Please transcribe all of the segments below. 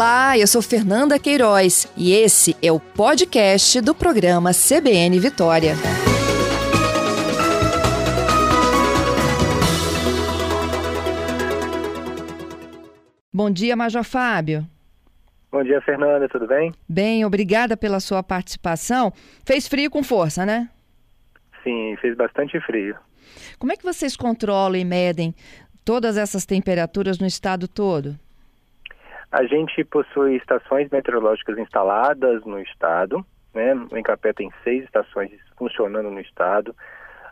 Olá, eu sou Fernanda Queiroz e esse é o podcast do programa CBN Vitória. Bom dia, Major Fábio. Bom dia, Fernanda, tudo bem? Bem, obrigada pela sua participação. Fez frio com força, né? Sim, fez bastante frio. Como é que vocês controlam e medem todas essas temperaturas no estado todo? A gente possui estações meteorológicas instaladas no estado, né? O Encapé tem seis estações funcionando no estado.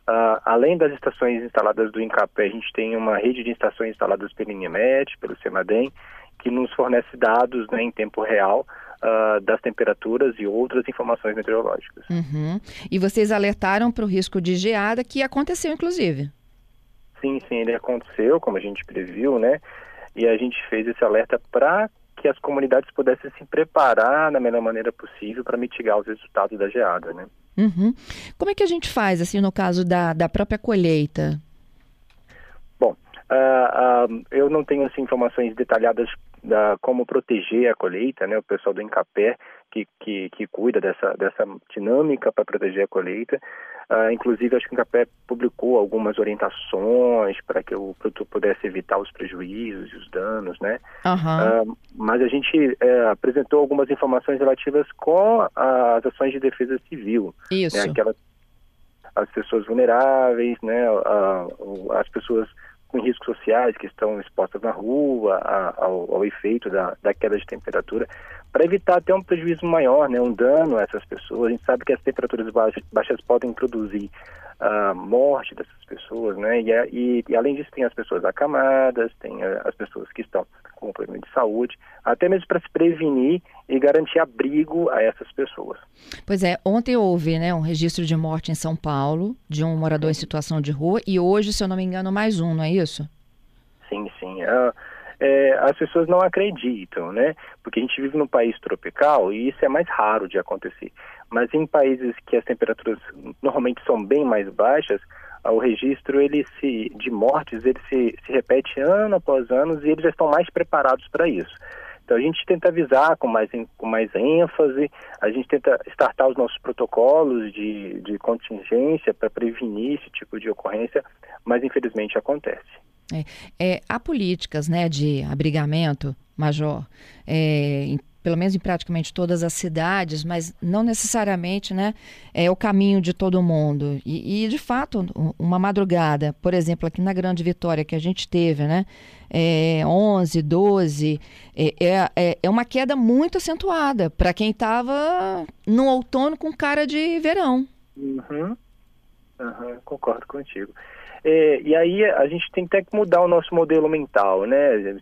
Uh, além das estações instaladas do Encapé, a gente tem uma rede de estações instaladas pelo INEMET, pelo CEMADEM, que nos fornece dados né, em tempo real uh, das temperaturas e outras informações meteorológicas. Uhum. E vocês alertaram para o risco de geada, que aconteceu, inclusive. Sim, sim, ele aconteceu, como a gente previu, né? E a gente fez esse alerta para que as comunidades pudessem se preparar da melhor maneira possível para mitigar os resultados da geada, né? Uhum. Como é que a gente faz, assim, no caso da, da própria colheita? Bom, uh, uh, eu não tenho assim, informações detalhadas da como proteger a colheita, né? O pessoal do Encapé que, que, que cuida dessa, dessa dinâmica para proteger a colheita. Uh, inclusive, acho que o Encapé publicou algumas orientações para que o produtor pudesse evitar os prejuízos e os danos, né? Uhum. Uh, mas a gente uh, apresentou algumas informações relativas com as ações de defesa civil. Isso. Né? Aquelas, as pessoas vulneráveis, né? as pessoas com riscos sociais que estão expostas na rua a, ao, ao, efeito da, da queda de temperatura, para evitar até um prejuízo maior, né, um dano a essas pessoas. A gente sabe que as temperaturas baixas, baixas podem produzir a morte dessas pessoas, né? E, e, e, além disso tem as pessoas acamadas, tem as pessoas que estão com problema de saúde, até mesmo para se prevenir e garantir abrigo a essas pessoas. Pois é, ontem houve né, um registro de morte em São Paulo de um morador em situação de rua e hoje, se eu não me engano, mais um, não é isso? Sim, sim. Uh, é, as pessoas não acreditam, né? Porque a gente vive num país tropical e isso é mais raro de acontecer. Mas em países que as temperaturas normalmente são bem mais baixas, o registro ele se, de mortes ele se, se repete ano após ano e eles já estão mais preparados para isso. Então a gente tenta avisar com mais, com mais ênfase, a gente tenta startar os nossos protocolos de, de contingência para prevenir esse tipo de ocorrência, mas infelizmente acontece. É, é, há políticas né, de abrigamento, Major, é, em, pelo menos em praticamente todas as cidades, mas não necessariamente né, é o caminho de todo mundo. E, e, de fato, uma madrugada, por exemplo, aqui na Grande Vitória, que a gente teve, né, é, 11, 12, é, é, é, é uma queda muito acentuada para quem estava no outono com cara de verão. Uhum. Uhum, concordo contigo. É, e aí a gente tem que mudar o nosso modelo mental, né?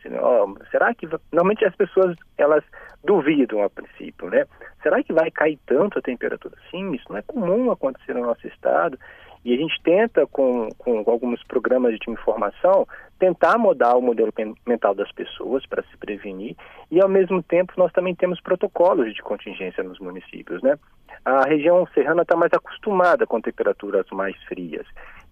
Será que normalmente as pessoas elas duvidam a princípio, né? Será que vai cair tanto a temperatura? Sim, isso não é comum acontecer no nosso estado. E a gente tenta, com, com alguns programas de informação, tentar mudar o modelo mental das pessoas para se prevenir. E, ao mesmo tempo, nós também temos protocolos de contingência nos municípios, né? A região serrana está mais acostumada com temperaturas mais frias.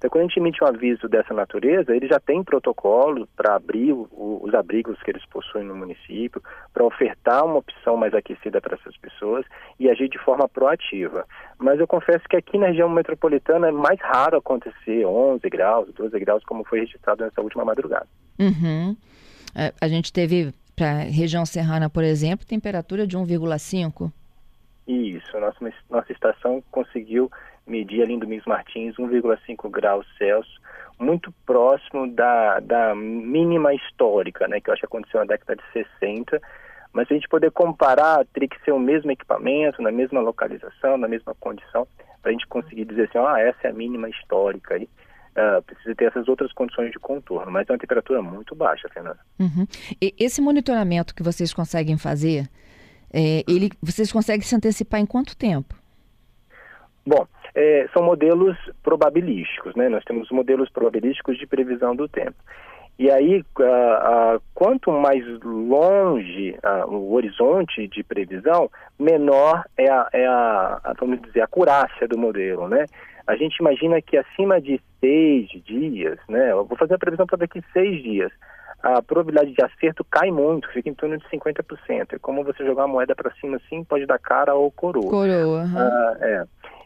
Então, quando a gente emite um aviso dessa natureza, ele já tem protocolo para abrir o, os abrigos que eles possuem no município, para ofertar uma opção mais aquecida para essas pessoas e agir de forma proativa. Mas eu confesso que aqui na região metropolitana é mais raro acontecer 11 graus, 12 graus, como foi registrado nessa última madrugada. Uhum. É, a gente teve, para a região serrana, por exemplo, temperatura de 1,5. Isso, nossa, nossa estação conseguiu medir ali em Domingos Martins 1,5 graus Celsius, muito próximo da, da mínima histórica, né, que eu acho que aconteceu na década de 60. Mas se a gente poder comparar, teria que ser o mesmo equipamento, na mesma localização, na mesma condição, para a gente conseguir dizer assim, ah, essa é a mínima histórica. aí. Uh, precisa ter essas outras condições de contorno, mas é uma temperatura muito baixa, Fernanda. Uhum. E esse monitoramento que vocês conseguem fazer, é, ele, vocês conseguem se antecipar em quanto tempo? Bom, é, são modelos probabilísticos, né? Nós temos modelos probabilísticos de previsão do tempo. E aí, uh, uh, quanto mais longe uh, o horizonte de previsão, menor é a, é a, a, vamos dizer, a acurácia do modelo, né? A gente imagina que acima de seis dias, né? Eu vou fazer a previsão para daqui seis dias. a probabilidade de acerto cai muito, fica em torno de 50%. É como você jogar a moeda para cima assim, pode dar cara ou coroa. Coroa. Uhum. É.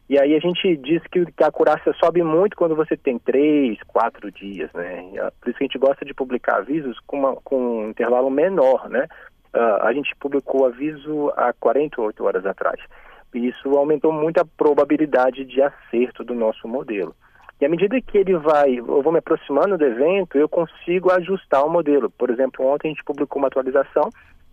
E aí a gente diz que, a acurácia sobe muito quando você tem três, quatro dias, né? Por isso que a gente gosta de publicar avisos com, uma, com um intervalo menor, né? Uh, a gente publicou aviso há 48 horas atrás. E isso aumentou muito a probabilidade de acerto do nosso modelo. E à medida que ele vai, eu vou me aproximando do evento, eu consigo ajustar o modelo. Por exemplo, ontem a gente publicou uma atualização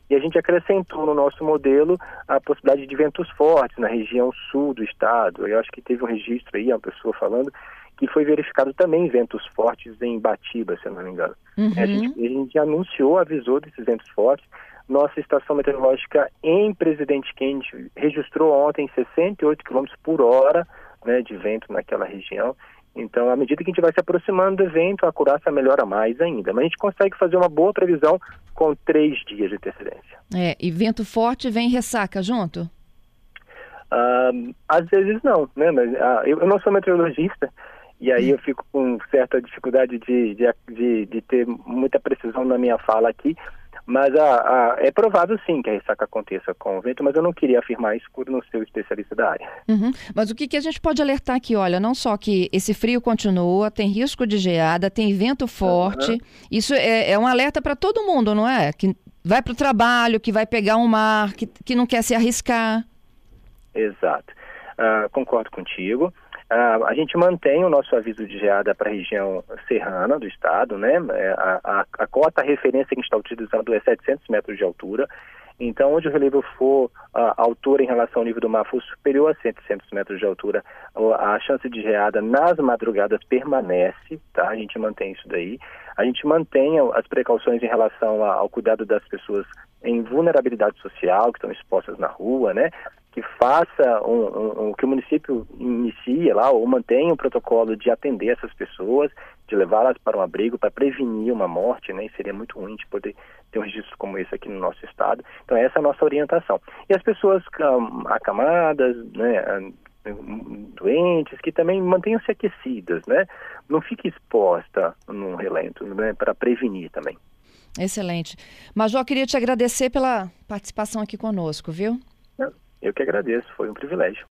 e a gente acrescentou no nosso modelo a possibilidade de ventos fortes na região sul do estado. Eu acho que teve um registro aí, uma pessoa falando, que foi verificado também ventos fortes em Batiba, se eu não me engano. Uhum. A, gente, a gente anunciou, avisou desses ventos fortes. Nossa estação meteorológica em Presidente Quente registrou ontem 68 km por hora né, de vento naquela região. Então, à medida que a gente vai se aproximando do evento, a acurácia melhora mais ainda. Mas a gente consegue fazer uma boa previsão com três dias de antecedência. É, e vento forte vem ressaca junto? Uh, às vezes não, né? Mas uh, eu, eu, não sou meteorologista e aí eu fico com certa dificuldade de, de, de, de ter muita precisão na minha fala aqui. Mas a, a, é provável sim que a ressaca aconteça com o vento, mas eu não queria afirmar isso por não ser o especialista da área. Uhum. Mas o que, que a gente pode alertar aqui? Olha, não só que esse frio continua, tem risco de geada, tem vento forte. Uhum. Isso é, é um alerta para todo mundo, não é? Que vai para o trabalho, que vai pegar um mar, que, que não quer se arriscar. Exato. Uh, concordo contigo. Uh, a gente mantém o nosso aviso de geada para a região serrana do estado, né? É, a, a, a, cota referência que a gente está utilizando é 700 metros de altura. Então, onde o relevo for a altura em relação ao nível do mar for superior a 700 metros de altura, a chance de geada nas madrugadas permanece, tá? A gente mantém isso daí. A gente mantém as precauções em relação ao cuidado das pessoas em vulnerabilidade social, que estão expostas na rua, né? Que faça um, um, que o município inicie lá ou mantenha um protocolo de atender essas pessoas, de levá-las para um abrigo para prevenir uma morte, né? E seria muito ruim de poder ter um registro como esse aqui no nosso estado. Então essa é a nossa orientação. E as pessoas acamadas, né? doentes, que também mantenham-se aquecidas, né? Não fique exposta num relento, né? Para prevenir também. Excelente. Major, queria te agradecer pela participação aqui conosco, viu? Eu que agradeço, foi um privilégio.